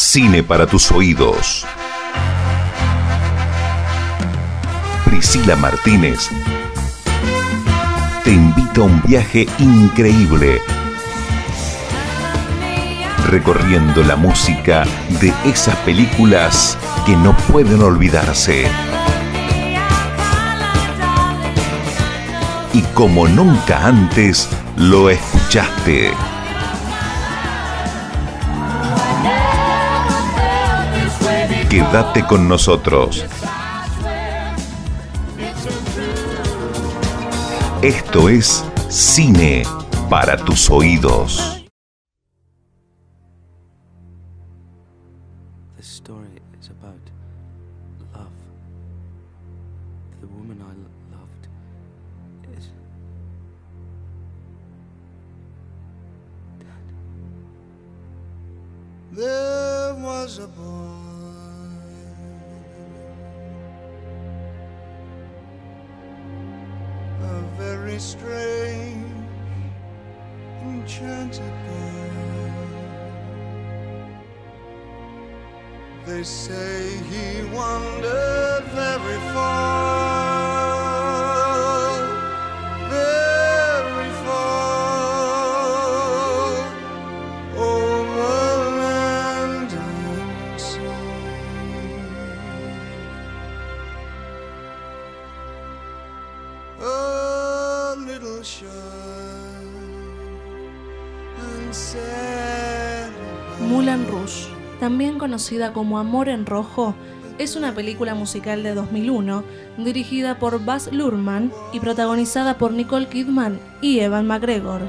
Cine para tus oídos. Priscila Martínez te invita a un viaje increíble recorriendo la música de esas películas que no pueden olvidarse. Y como nunca antes lo escuchaste. Quédate con nosotros. Esto es Cine para tus oídos. strange, enchanted bird. They say he wandered very far, very far over land and sea. Oh. Moulin Rouge, también conocida como Amor en Rojo, es una película musical de 2001 dirigida por Baz Luhrmann y protagonizada por Nicole Kidman y Evan McGregor.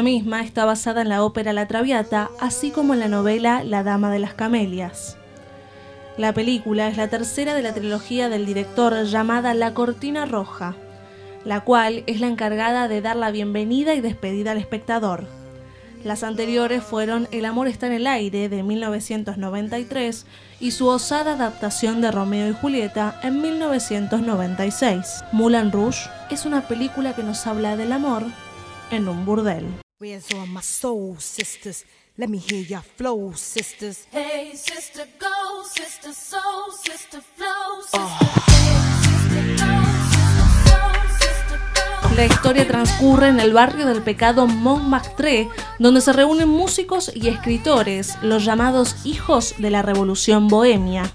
La misma está basada en la ópera La Traviata, así como en la novela La Dama de las Camelias. La película es la tercera de la trilogía del director llamada La Cortina Roja, la cual es la encargada de dar la bienvenida y despedida al espectador. Las anteriores fueron El amor está en el aire de 1993 y su osada adaptación de Romeo y Julieta en 1996. Moulin Rouge es una película que nos habla del amor en un burdel. La historia transcurre en el barrio del pecado Montmartre, donde se reúnen músicos y escritores, los llamados hijos de la revolución bohemia.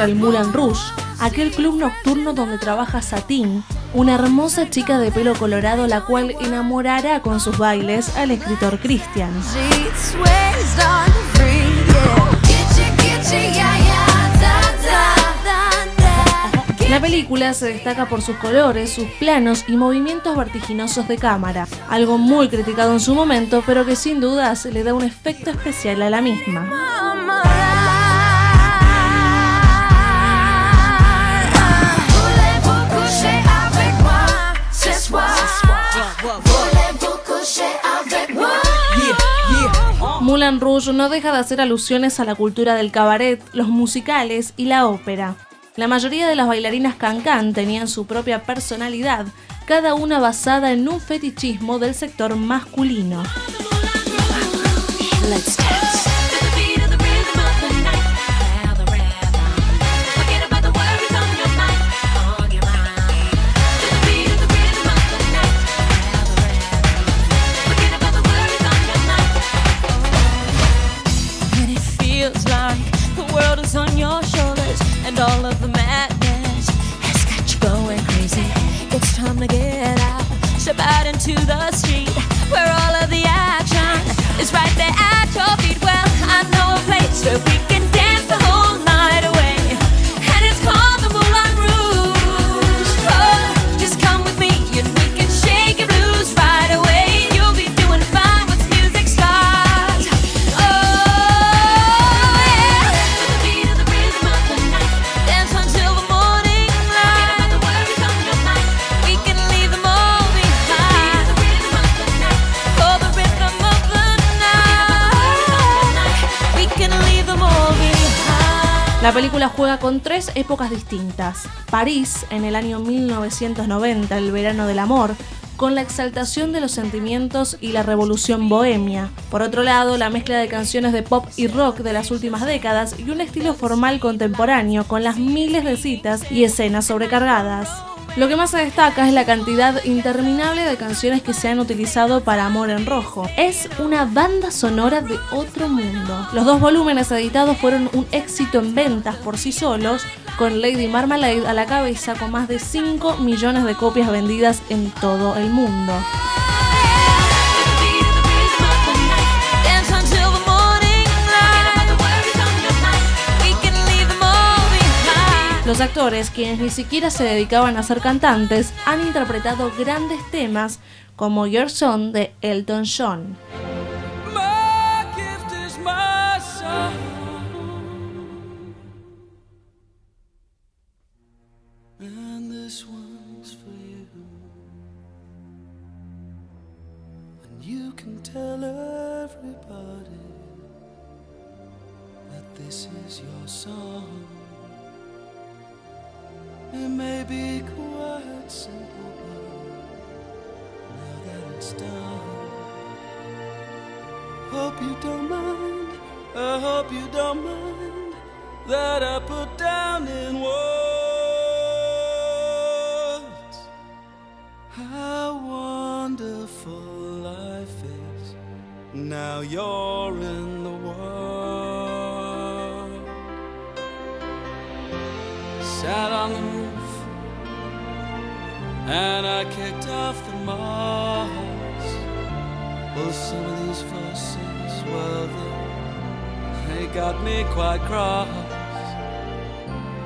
Encuentra el Moulin Rouge, aquel club nocturno donde trabaja Satin, una hermosa chica de pelo colorado la cual enamorará con sus bailes al escritor Christian. La película se destaca por sus colores, sus planos y movimientos vertiginosos de cámara, algo muy criticado en su momento, pero que sin dudas le da un efecto especial a la misma. Moulin Rouge no deja de hacer alusiones a la cultura del cabaret, los musicales y la ópera. La mayoría de las bailarinas cancan tenían su propia personalidad, cada una basada en un fetichismo del sector masculino. La película juega con tres épocas distintas. París, en el año 1990, el verano del amor, con la exaltación de los sentimientos y la revolución bohemia. Por otro lado, la mezcla de canciones de pop y rock de las últimas décadas y un estilo formal contemporáneo con las miles de citas y escenas sobrecargadas. Lo que más se destaca es la cantidad interminable de canciones que se han utilizado para Amor en Rojo. Es una banda sonora de otro mundo. Los dos volúmenes editados fueron un éxito en ventas por sí solos, con Lady Marmalade a la cabeza con más de 5 millones de copias vendidas en todo el mundo. Actores, quienes ni siquiera se dedicaban a ser cantantes, han interpretado grandes temas como Your Son de Elton John. That I put down in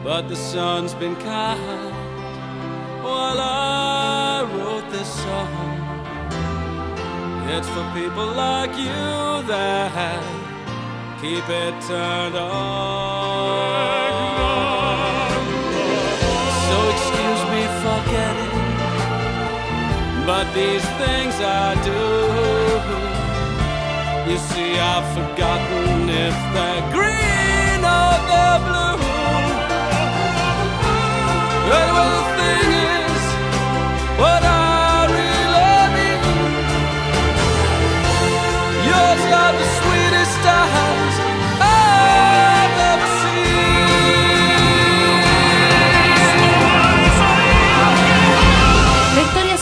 But the sun's been kind while I wrote this song. It's for people like you that keep it turned on. So excuse me for getting but these things I do. You see, I've forgotten if they're green or they're blue.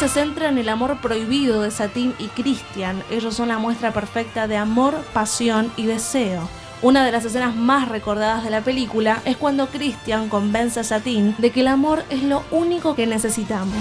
Se centra en el amor prohibido de Satín y Christian. Ellos son la muestra perfecta de amor, pasión y deseo. Una de las escenas más recordadas de la película es cuando Christian convence a Satín de que el amor es lo único que necesitamos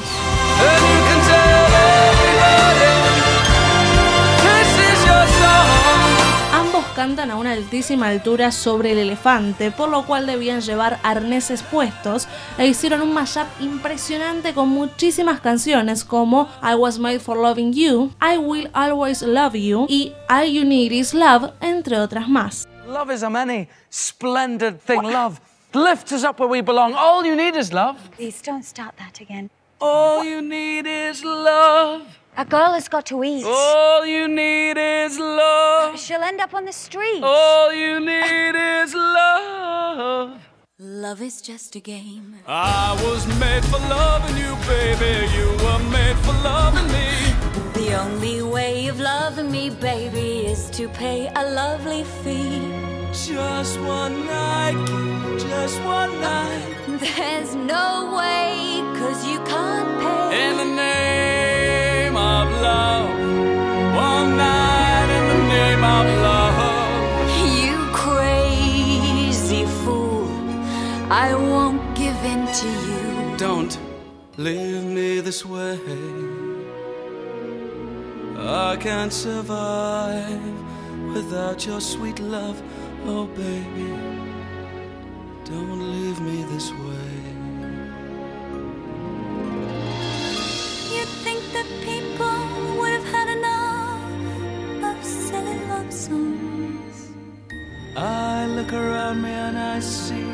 cantan a una altísima altura sobre el elefante, por lo cual debían llevar arneses puestos e hicieron un mashup impresionante con muchísimas canciones como I Was Made for Loving You, I Will Always Love You y All You Need Is Love, entre otras más. Love is a many splendid thing. Love lifts us up where we belong. All you need is love. Please don't start that again. All you need is love. A girl has got to eat. All you need is love. She'll end up on the street. All you need is love. Love is just a game. I was made for loving you, baby. You were made for loving me. The only way of loving me, baby, is to pay a lovely fee. Just one night, just one night. There's no way, cause you can't pay. In the name of love. One night in the name of love. You crazy fool, I won't give in to you. Don't leave me this way. I can't survive without your sweet love, oh baby. Don't leave me this way. You'd think that people would have had enough of silly love songs. I look around me and I see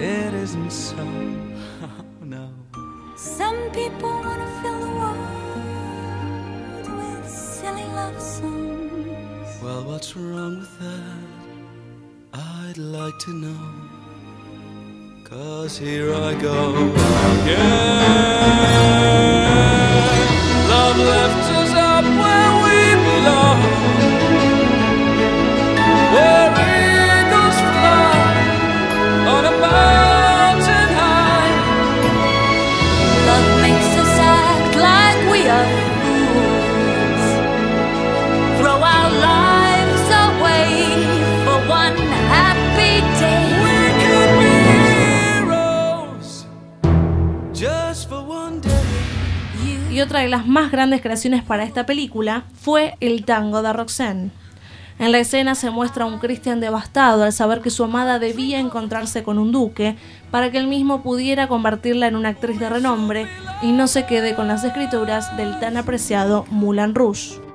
it isn't so. no. Some people silly love songs. Well, what's wrong with that? I'd like to know. Cause here I go again. Love left Otra de las más grandes creaciones para esta película fue el tango de Roxanne. En la escena se muestra a un Christian devastado al saber que su amada debía encontrarse con un duque para que él mismo pudiera convertirla en una actriz de renombre y no se quede con las escrituras del tan apreciado Moulin Rouge.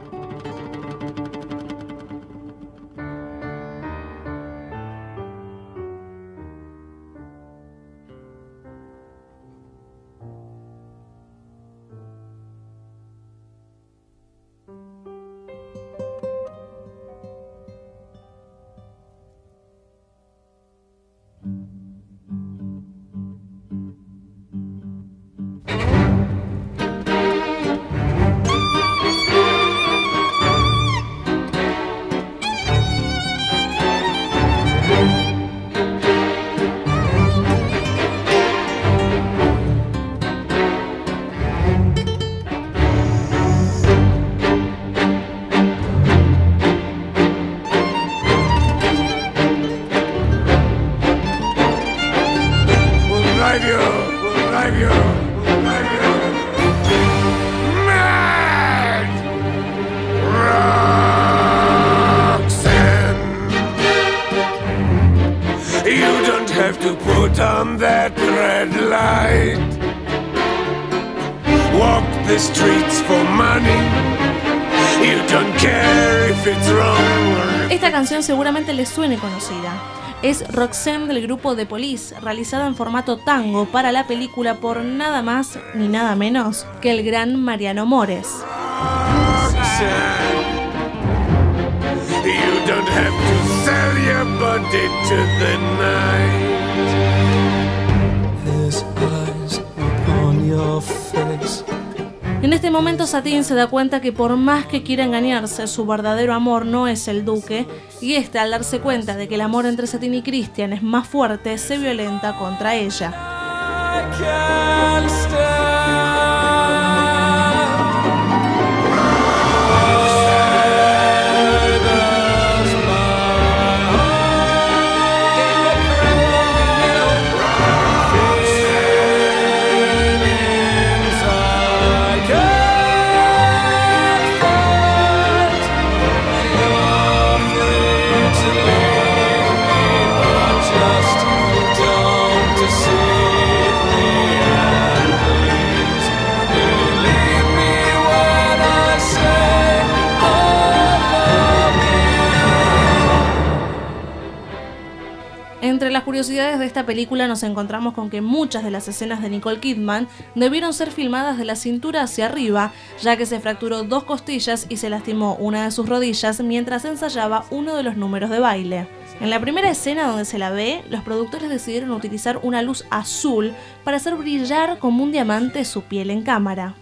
Suene conocida. Es Roxanne del grupo The Police, realizada en formato tango para la película por nada más ni nada menos que el gran Mariano Mores. Momento Satín se da cuenta que por más que quiera engañarse, su verdadero amor no es el duque, y este al darse cuenta de que el amor entre Satín y Christian es más fuerte, se violenta contra ella. Curiosidades de esta película nos encontramos con que muchas de las escenas de Nicole Kidman debieron ser filmadas de la cintura hacia arriba, ya que se fracturó dos costillas y se lastimó una de sus rodillas mientras ensayaba uno de los números de baile. En la primera escena donde se la ve, los productores decidieron utilizar una luz azul para hacer brillar como un diamante su piel en cámara.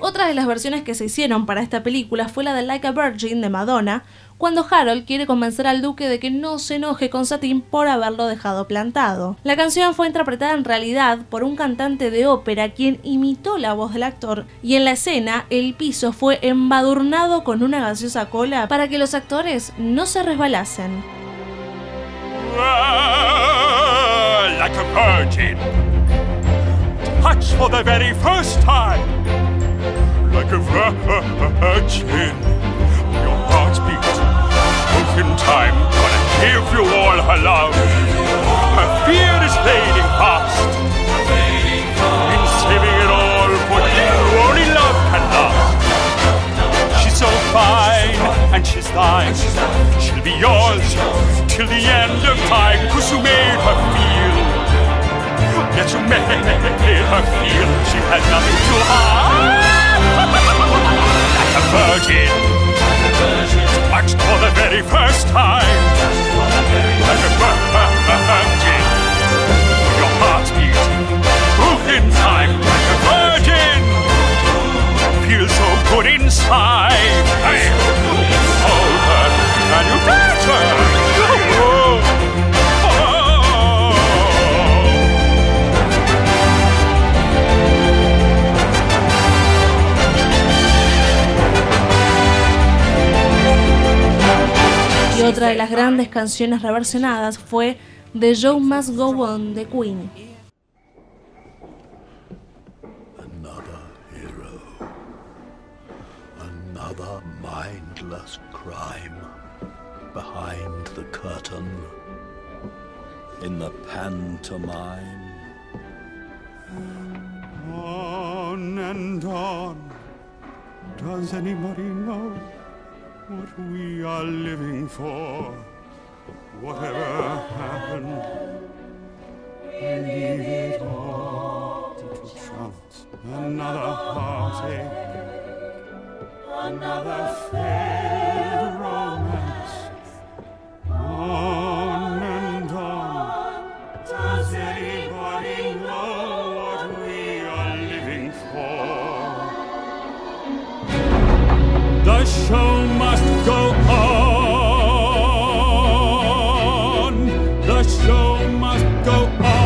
Otra de las versiones que se hicieron para esta película fue la de Like a Virgin de Madonna, cuando Harold quiere convencer al duque de que no se enoje con Satín por haberlo dejado plantado. La canción fue interpretada en realidad por un cantante de ópera quien imitó la voz del actor y en la escena el piso fue embadurnado con una gaseosa cola para que los actores no se resbalasen. like a virgin. Touch for the very first time. Like a virgin. In time. Gonna give you all her love. Her fear is fading fast. In saving it all for you, only love can last. She's so fine and she's thine. She'll be yours till the end of time. Cause you made her feel. Yes, you made her feel she has nothing to hide. Like a virgin. Touched for the very first time. Otra de las grandes canciones reversionadas fue The Show Must Go On de Queen. Another hero. Another mindless crime. Behind the curtain. In the pantomime. On and on. Does anybody know what we are living for? Whatever happened, we leave it all to chance. Another heartache, another failed romance. On show must go on. The show must go on.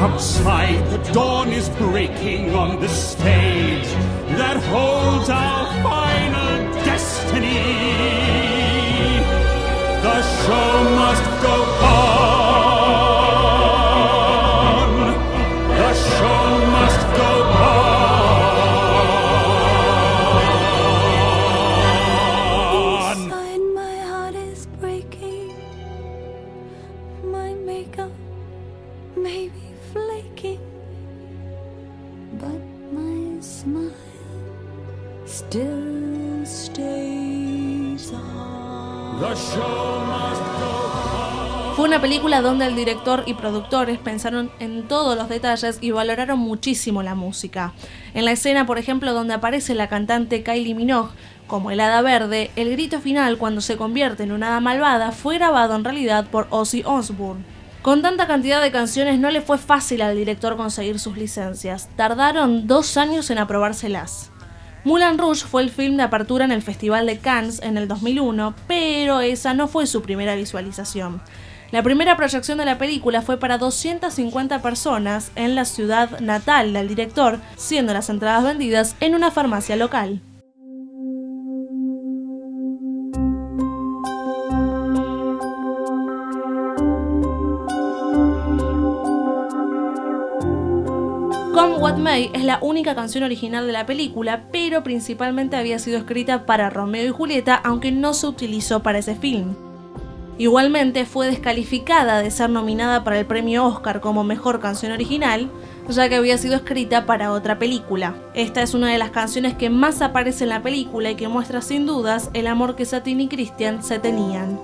Outside, the dawn is breaking on the stage that holds our final destiny. The show must go on. Una película donde el director y productores pensaron en todos los detalles y valoraron muchísimo la música. En la escena, por ejemplo, donde aparece la cantante Kylie Minogue como el hada verde, el grito final cuando se convierte en una hada malvada fue grabado en realidad por Ozzy Osbourne. Con tanta cantidad de canciones no le fue fácil al director conseguir sus licencias. Tardaron dos años en aprobárselas. Moulin Rouge fue el film de apertura en el Festival de Cannes en el 2001, pero esa no fue su primera visualización. La primera proyección de la película fue para 250 personas en la ciudad natal del director, siendo las entradas vendidas en una farmacia local. Come What May es la única canción original de la película, pero principalmente había sido escrita para Romeo y Julieta, aunque no se utilizó para ese film. Igualmente fue descalificada de ser nominada para el premio Oscar como mejor canción original, ya que había sido escrita para otra película. Esta es una de las canciones que más aparece en la película y que muestra sin dudas el amor que Satin y Christian se tenían.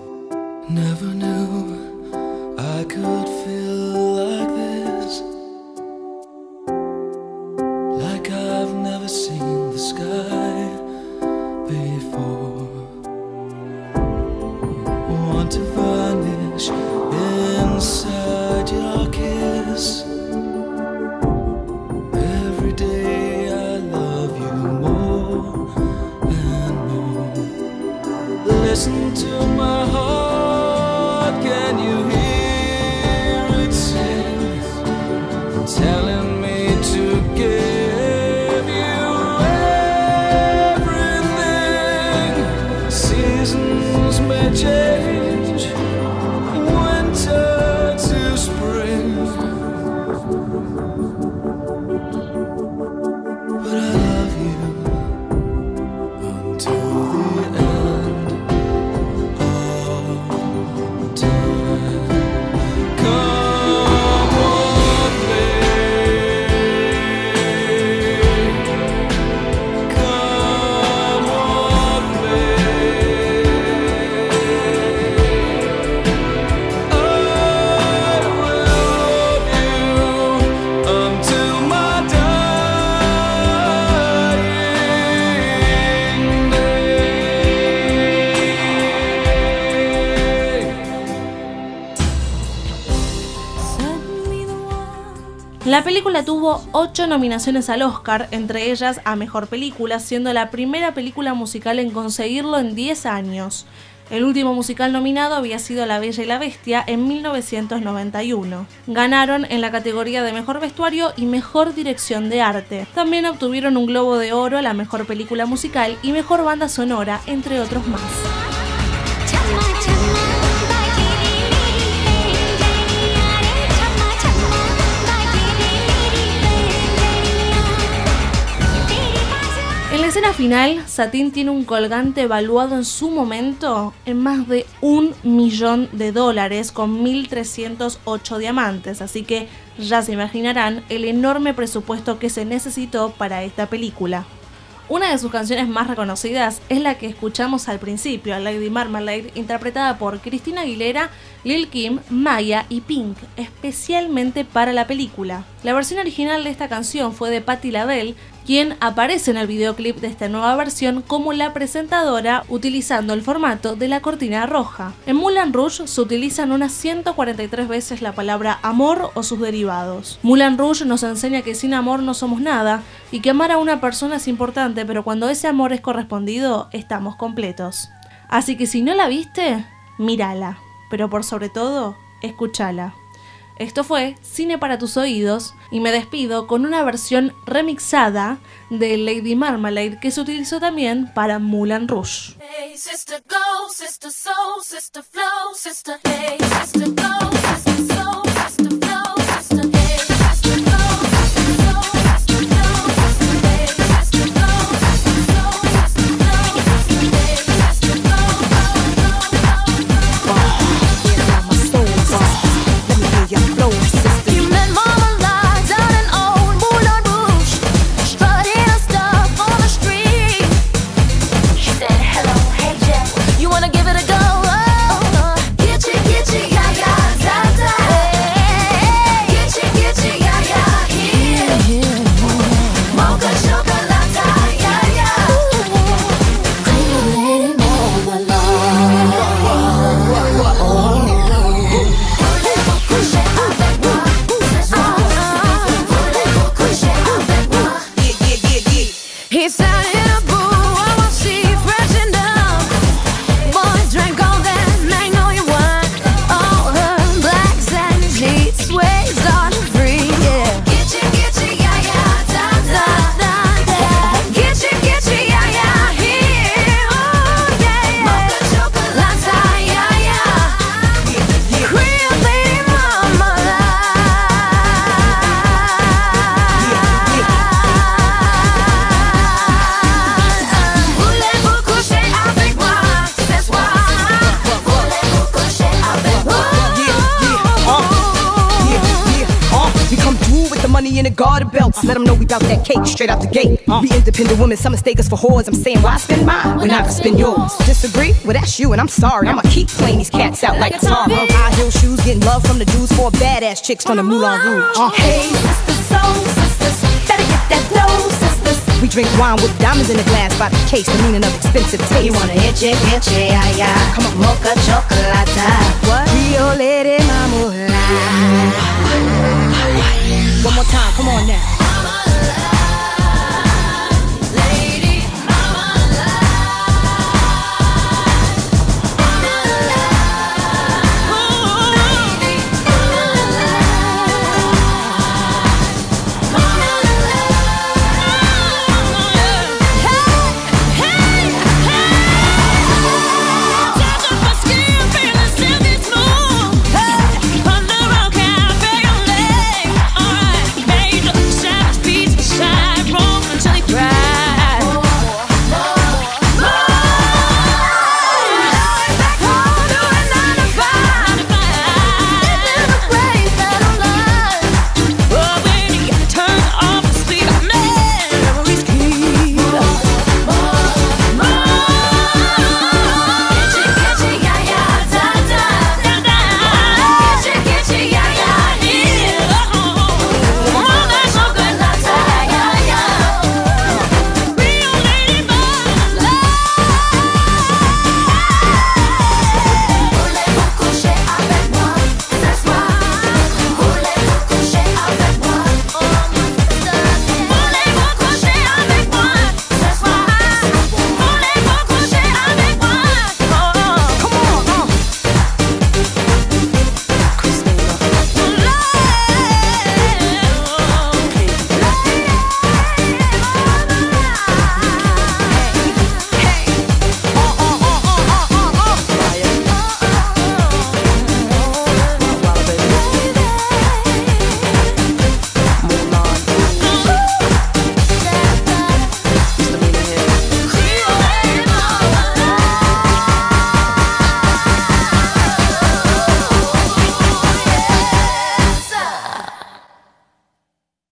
La película tuvo 8 nominaciones al Oscar, entre ellas a Mejor Película, siendo la primera película musical en conseguirlo en 10 años. El último musical nominado había sido La Bella y la Bestia en 1991. Ganaron en la categoría de Mejor Vestuario y Mejor Dirección de Arte. También obtuvieron un Globo de Oro a la Mejor Película Musical y Mejor Banda Sonora, entre otros más. Escena final, Satín tiene un colgante evaluado en su momento en más de un millón de dólares con 1.308 diamantes, así que ya se imaginarán el enorme presupuesto que se necesitó para esta película. Una de sus canciones más reconocidas es la que escuchamos al principio, Lady Marmalade, interpretada por Cristina Aguilera, Lil Kim, Maya y Pink, especialmente para la película. La versión original de esta canción fue de Patti LaBelle, quien aparece en el videoclip de esta nueva versión como la presentadora utilizando el formato de la cortina roja. En Moulin Rouge se utilizan unas 143 veces la palabra amor o sus derivados. Moulin Rouge nos enseña que sin amor no somos nada y que amar a una persona es importante, pero cuando ese amor es correspondido, estamos completos. Así que si no la viste, mírala, pero por sobre todo, escúchala. Esto fue Cine para tus oídos y me despido con una versión remixada de Lady Marmalade que se utilizó también para Moulin Rouge. Hey, we through with the money in the garter belts. Let them know we bout that cake straight out the gate. Be independent women, some mistake us for whores. I'm saying, why spend mine when I can spend yours? Disagree? Well, that's you, and I'm sorry. I'ma keep playing these cats out like guitar. High heel shoes, getting love from the dudes for badass chicks from the Moulin Rouge. Uh, Hey, sisters, soul sisters, better get that dough, sisters. we drink wine with diamonds in the glass by the case, the meaning of expensive taste. You wanna itchy, itchy, yeah, yeah. Come on. mocha chocolate. What? Rio Lady Marmalade. One more time, come on now.